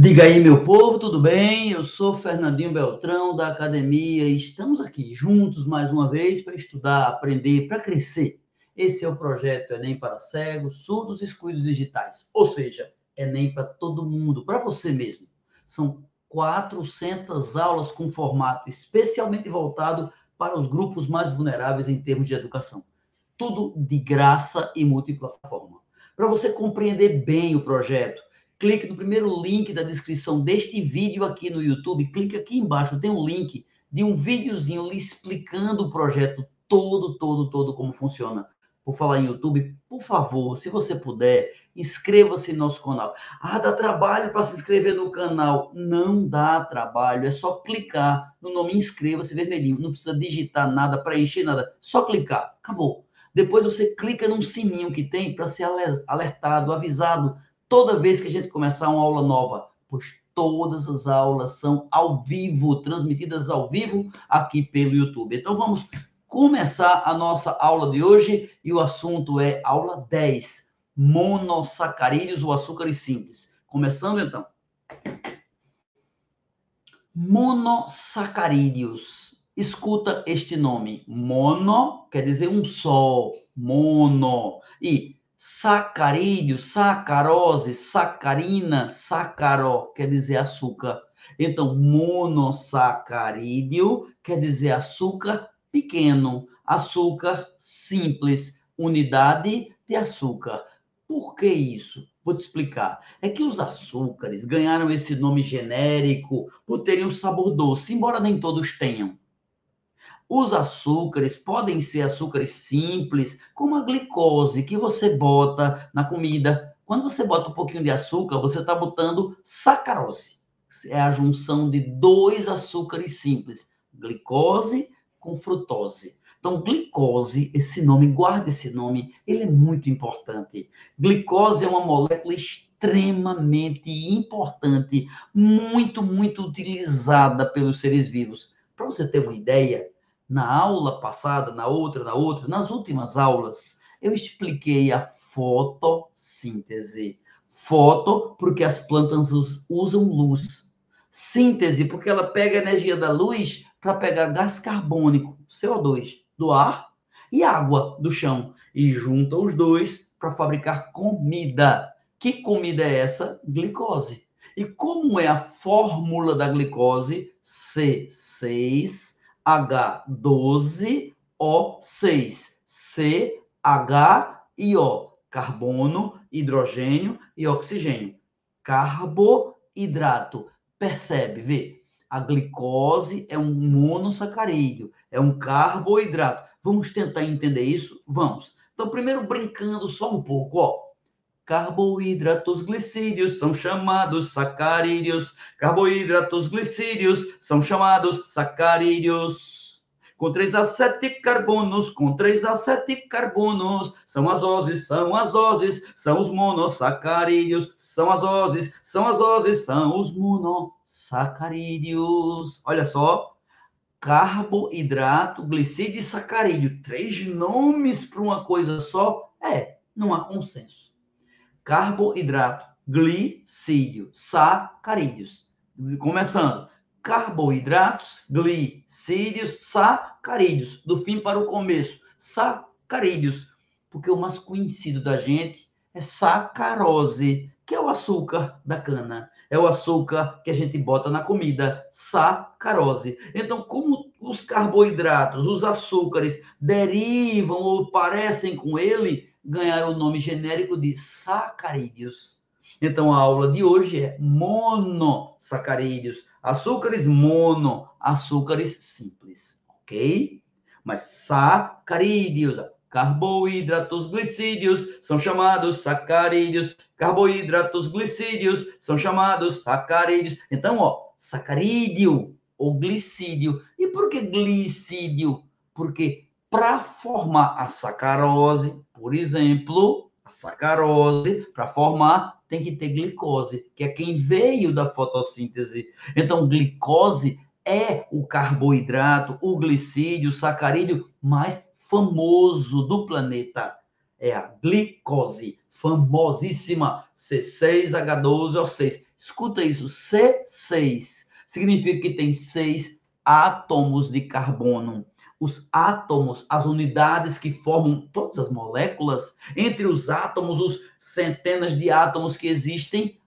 Diga aí, meu povo, tudo bem? Eu sou Fernandinho Beltrão, da academia, e estamos aqui juntos mais uma vez para estudar, aprender, para crescer. Esse é o projeto Enem para cegos, surdos e excluídos digitais, ou seja, Enem para todo mundo, para você mesmo. São 400 aulas com formato especialmente voltado para os grupos mais vulneráveis em termos de educação. Tudo de graça e multiplataforma. Para você compreender bem o projeto, clique no primeiro link da descrição deste vídeo aqui no YouTube. Clique aqui embaixo, tem um link de um videozinho lhe explicando o projeto todo, todo, todo como funciona. Por falar em YouTube, por favor, se você puder, inscreva-se no nosso canal. Ah, dá trabalho para se inscrever no canal. Não dá trabalho, é só clicar no nome inscreva-se vermelhinho. Não precisa digitar nada, preencher nada, só clicar. Acabou. Depois você clica num sininho que tem para ser alertado, avisado toda vez que a gente começar uma aula nova, pois todas as aulas são ao vivo, transmitidas ao vivo aqui pelo YouTube. Então vamos começar a nossa aula de hoje e o assunto é aula 10, monossacarídeos ou açúcares simples. Começando então. Monossacarídeos. Escuta este nome. Mono quer dizer um só. Mono. E sacarídeo, sacarose, sacarina, sacaró, quer dizer açúcar. Então, monossacarídeo quer dizer açúcar pequeno, açúcar simples, unidade de açúcar. Por que isso? Vou te explicar. É que os açúcares ganharam esse nome genérico por terem um sabor doce, embora nem todos tenham. Os açúcares podem ser açúcares simples, como a glicose que você bota na comida. Quando você bota um pouquinho de açúcar, você está botando sacarose. É a junção de dois açúcares simples, glicose com frutose. Então, glicose, esse nome, guarda esse nome, ele é muito importante. Glicose é uma molécula extremamente importante, muito, muito utilizada pelos seres vivos. Para você ter uma ideia, na aula passada, na outra, na outra, nas últimas aulas, eu expliquei a fotossíntese. Foto, porque as plantas usam luz. Síntese, porque ela pega a energia da luz para pegar gás carbônico, CO2, do ar e água do chão e junta os dois para fabricar comida. Que comida é essa? Glicose. E como é a fórmula da glicose? C6 H12O6, CHIO, carbono, hidrogênio e oxigênio. Carboidrato. Percebe, vê? A glicose é um monossacarídeo, é um carboidrato. Vamos tentar entender isso? Vamos. Então, primeiro brincando só um pouco, ó. Carboidratos glicídios são chamados sacarídeos. Carboidratos glicídios são chamados sacarídeos. Com 3 a 7 carbonos, com 3 a 7 carbonos, são as oses, são as oses, são os monossacarídeos, são as oses, são as oses, são os monossacarídeos. Olha só, carboidrato, glicídio e sacarídeo. Três nomes para uma coisa só? É, não há consenso carboidrato, glicídio, sacarídeos. Começando, carboidratos, glicídios, sacarídeos. Do fim para o começo, sacarídeos. Porque o mais conhecido da gente é sacarose, que é o açúcar da cana. É o açúcar que a gente bota na comida, sacarose. Então, como os carboidratos, os açúcares derivam ou parecem com ele, ganharam o nome genérico de sacarídeos. Então, a aula de hoje é monossacarídeos, açúcares mono, açúcares simples, ok? Mas sacarídeos, carboidratos glicídios são chamados sacarídeos, carboidratos glicídios são chamados sacarídeos. Então, ó, sacarídeo ou glicídio. E por que glicídio? Porque para formar a sacarose, por exemplo, a sacarose, para formar, tem que ter glicose, que é quem veio da fotossíntese. Então, glicose é o carboidrato, o glicídio, o sacarídeo mais famoso do planeta. É a glicose. famosíssima C6H12O6. Escuta isso, C6 significa que tem seis átomos de carbono. Os átomos, as unidades que formam todas as moléculas, entre os átomos, os centenas de átomos que existem,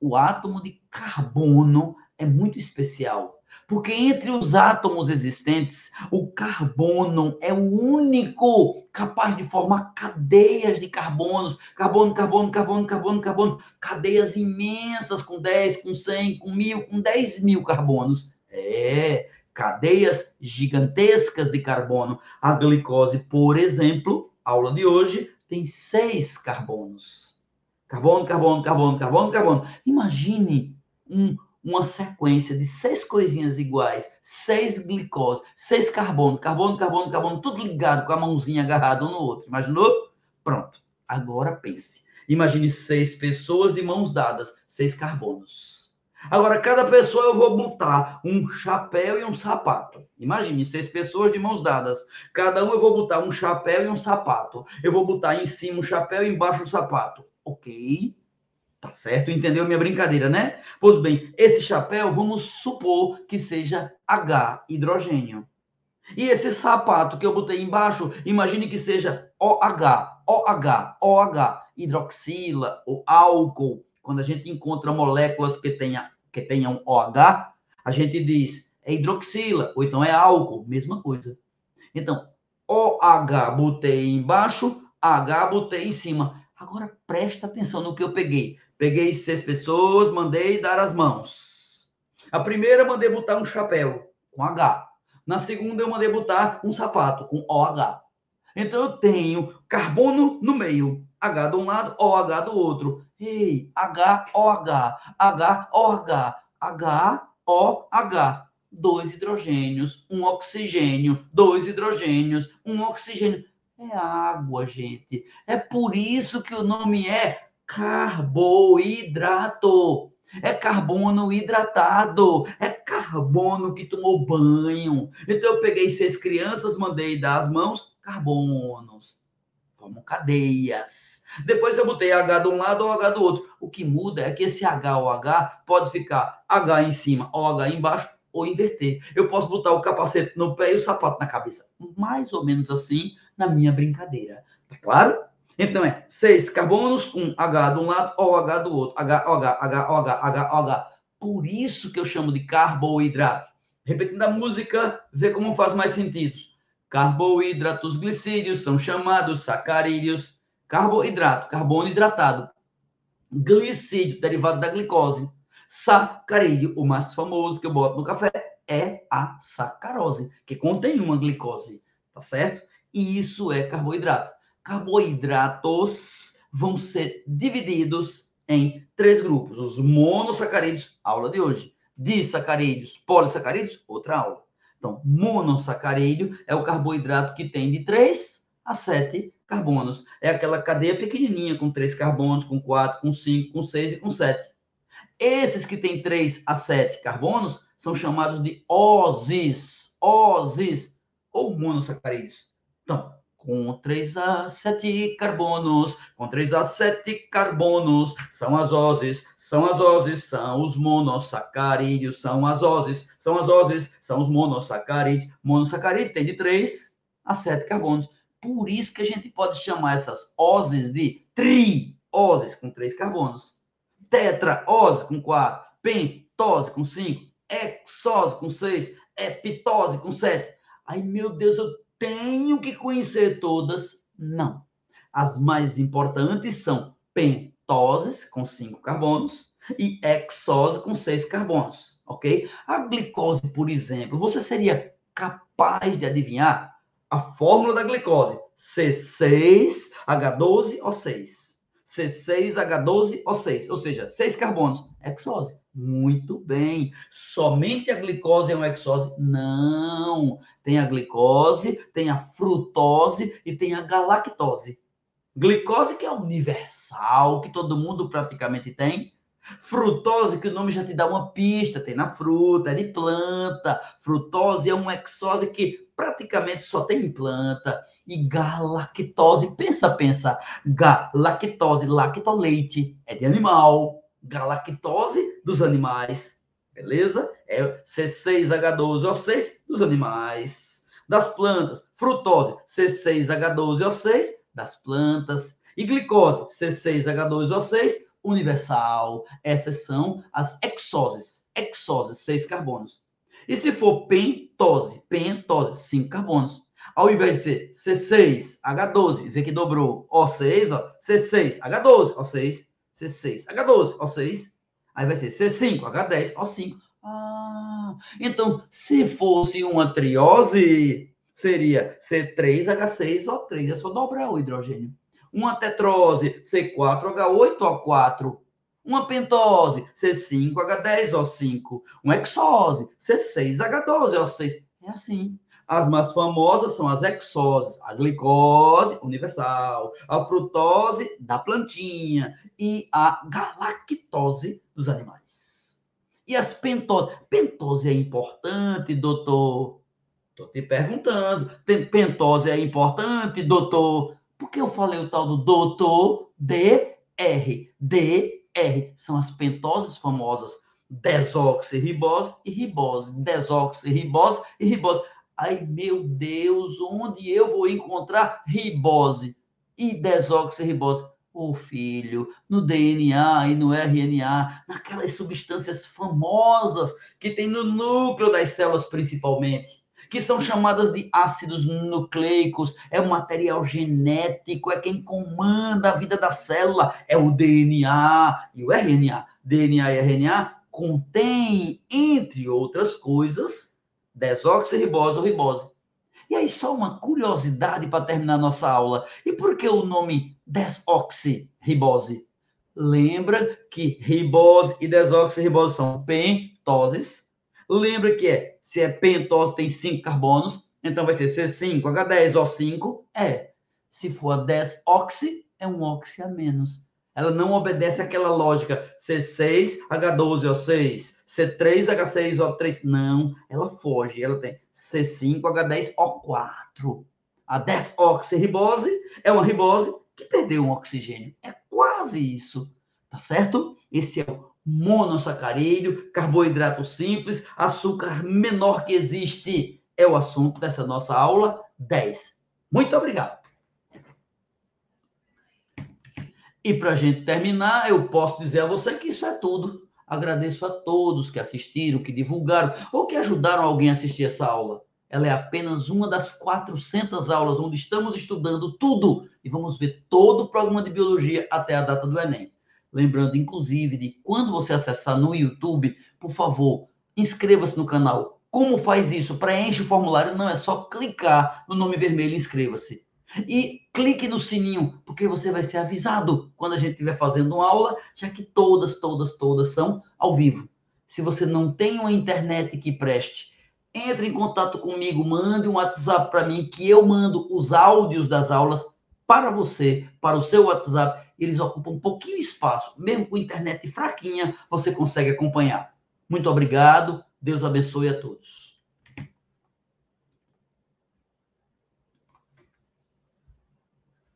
o átomo de carbono é muito especial porque entre os átomos existentes, o carbono é o único capaz de formar cadeias de carbonos. Carbono, carbono, carbono, carbono, carbono. Cadeias imensas com 10, com 100, com 1000, com 10 mil carbonos. É, cadeias gigantescas de carbono. A glicose, por exemplo, aula de hoje, tem seis carbonos. Carbono, carbono, carbono, carbono, carbono. Imagine um uma sequência de seis coisinhas iguais, seis glicose, seis carbono, carbono, carbono, carbono, tudo ligado com a mãozinha agarrada um no outro. Imaginou? Pronto. Agora pense. Imagine seis pessoas de mãos dadas, seis carbonos. Agora, cada pessoa eu vou botar um chapéu e um sapato. Imagine seis pessoas de mãos dadas. Cada um eu vou botar um chapéu e um sapato. Eu vou botar em cima o chapéu e embaixo o sapato. Ok? Tá certo? Entendeu minha brincadeira, né? Pois bem, esse chapéu, vamos supor que seja H, hidrogênio. E esse sapato que eu botei embaixo, imagine que seja OH, OH, OH, hidroxila ou álcool. Quando a gente encontra moléculas que, tenha, que tenham OH, a gente diz é hidroxila, ou então é álcool, mesma coisa. Então, OH botei embaixo, H botei em cima. Agora presta atenção no que eu peguei. Peguei seis pessoas, mandei dar as mãos. A primeira mandei botar um chapéu com H. Na segunda eu mandei botar um sapato com OH. Então eu tenho carbono no meio, H de um lado, OH do outro. Ei, H, OH, H, OH, H, OH. Dois hidrogênios, um oxigênio, dois hidrogênios, um oxigênio. É água, gente. É por isso que o nome é carboidrato. É carbono hidratado, é carbono que tomou banho. Então eu peguei seis crianças, mandei dar as mãos, carbonos. Formam cadeias. Depois eu botei H de um lado ou H do outro. O que muda é que esse H ou H pode ficar H em cima ou H embaixo ou inverter. Eu posso botar o capacete no pé e o sapato na cabeça. Mais ou menos assim na minha brincadeira. Tá claro? Então é seis carbonos com H de um lado, OH do outro. H, OH, H, OH, H, OH. Por isso que eu chamo de carboidrato. Repetindo a música, vê como faz mais sentido. Carboidratos glicídios são chamados sacarídeos. Carboidrato, carbono hidratado. Glicídio, derivado da glicose. Sacarídeo, o mais famoso que eu boto no café, é a sacarose, que contém uma glicose, tá certo? E isso é carboidrato carboidratos vão ser divididos em três grupos: os monossacarídeos, aula de hoje, disacarídeos, polissacarídeos, outra aula. Então, monossacarídeo é o carboidrato que tem de 3 a 7 carbonos. É aquela cadeia pequenininha com 3 carbonos, com 4, com 5, com 6 e com 7. Esses que têm 3 a 7 carbonos são chamados de OSIS, OSIS, ou monossacarídeos. Então, com 3 a 7 carbonos, com 3 a 7 carbonos, são as oses, são as oses, são os monossacarídeos, são as oses, são as oses, são os monossacarídeos. Monossacarídeo tem de 3 a 7 carbonos. Por isso que a gente pode chamar essas oses de trioses, com 3 carbonos. Tetraose, com 4. Pentose, com 5. Hexose, com 6. Epitose, com 7. Ai, meu Deus, eu tenho que conhecer todas? Não. As mais importantes são pentoses, com cinco carbonos, e hexose, com seis carbonos, ok? A glicose, por exemplo, você seria capaz de adivinhar a fórmula da glicose? C6H12O6. C6H12O6, ou seja, seis carbonos, hexose. Muito bem. Somente a glicose é uma hexose? Não. Tem a glicose, tem a frutose e tem a galactose. Glicose que é universal, que todo mundo praticamente tem. Frutose, que o nome já te dá uma pista, tem na fruta, é de planta. Frutose é uma exose que praticamente só tem em planta. E galactose, pensa, pensa. Galactose, lactoleite, é de animal. Galactose dos animais, beleza? É C6H12O6 dos animais. Das plantas, frutose, C6H12O6 das plantas. E glicose, C6H12O6 universal. Essas são as exoses. Exoses, seis carbonos. E se for pentose, pentose, cinco carbonos. Ao invés de ser C6H12, vê que dobrou O6, ó, C6H12, O6, C6H12, O6. Aí vai ser C5H10, O5. Ah, então, se fosse uma triose, seria C3H6O3. É só dobrar o hidrogênio uma tetrose, C4H8O4, uma pentose, C5H10O5, uma hexose, C6H12O6. É assim. As mais famosas são as exoses, a glicose universal, a frutose da plantinha e a galactose dos animais. E as pentoses? Pentose é importante, doutor? Estou te perguntando. Pentose é importante, doutor? Por que eu falei o tal do doutor DR? DR são as pentoses famosas desoxirribose e ribose, desoxirribose e ribose. Ai, meu Deus, onde eu vou encontrar ribose e desoxirribose? Ô oh, filho, no DNA e no RNA, naquelas substâncias famosas que tem no núcleo das células principalmente que são chamadas de ácidos nucleicos, é o material genético, é quem comanda a vida da célula, é o DNA e o RNA. DNA e RNA contém, entre outras coisas, desoxirribose ou ribose. E aí, só uma curiosidade para terminar nossa aula. E por que o nome desoxirribose? Lembra que ribose e desoxirribose são pentoses, Lembra que é, se é pentose tem 5 carbonos, então vai ser C5H10O5. É. Se for 10-oxi, é um oxi a menos. Ela não obedece àquela lógica C6H12O6, C3H6O3. Não, ela foge. Ela tem C5H10O4. A 10-oxirribose é uma ribose que perdeu um oxigênio. É quase isso. Tá certo? Esse é o monossacarídeo, carboidrato simples, açúcar menor que existe. É o assunto dessa nossa aula 10. Muito obrigado. E para a gente terminar, eu posso dizer a você que isso é tudo. Agradeço a todos que assistiram, que divulgaram ou que ajudaram alguém a assistir essa aula. Ela é apenas uma das 400 aulas onde estamos estudando tudo e vamos ver todo o programa de biologia até a data do Enem. Lembrando, inclusive, de quando você acessar no YouTube, por favor, inscreva-se no canal. Como faz isso? Preenche o formulário, não é só clicar no nome vermelho inscreva-se. E clique no sininho, porque você vai ser avisado quando a gente estiver fazendo uma aula, já que todas, todas, todas são ao vivo. Se você não tem uma internet que preste, entre em contato comigo, mande um WhatsApp para mim que eu mando os áudios das aulas para você, para o seu WhatsApp eles ocupam um pouquinho espaço. Mesmo com internet fraquinha, você consegue acompanhar. Muito obrigado. Deus abençoe a todos.